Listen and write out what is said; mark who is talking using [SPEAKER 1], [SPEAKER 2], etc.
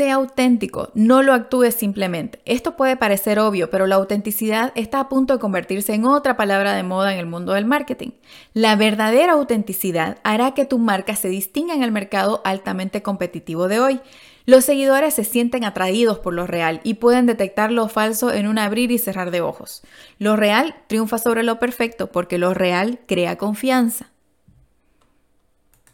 [SPEAKER 1] Sea auténtico, no lo actúes simplemente. Esto puede parecer obvio, pero la autenticidad está a punto de convertirse en otra palabra de moda en el mundo del marketing. La verdadera autenticidad hará que tu marca se distinga en el mercado altamente competitivo de hoy. Los seguidores se sienten atraídos por lo real y pueden detectar lo falso en un abrir y cerrar de ojos. Lo real triunfa sobre lo perfecto porque lo real crea confianza.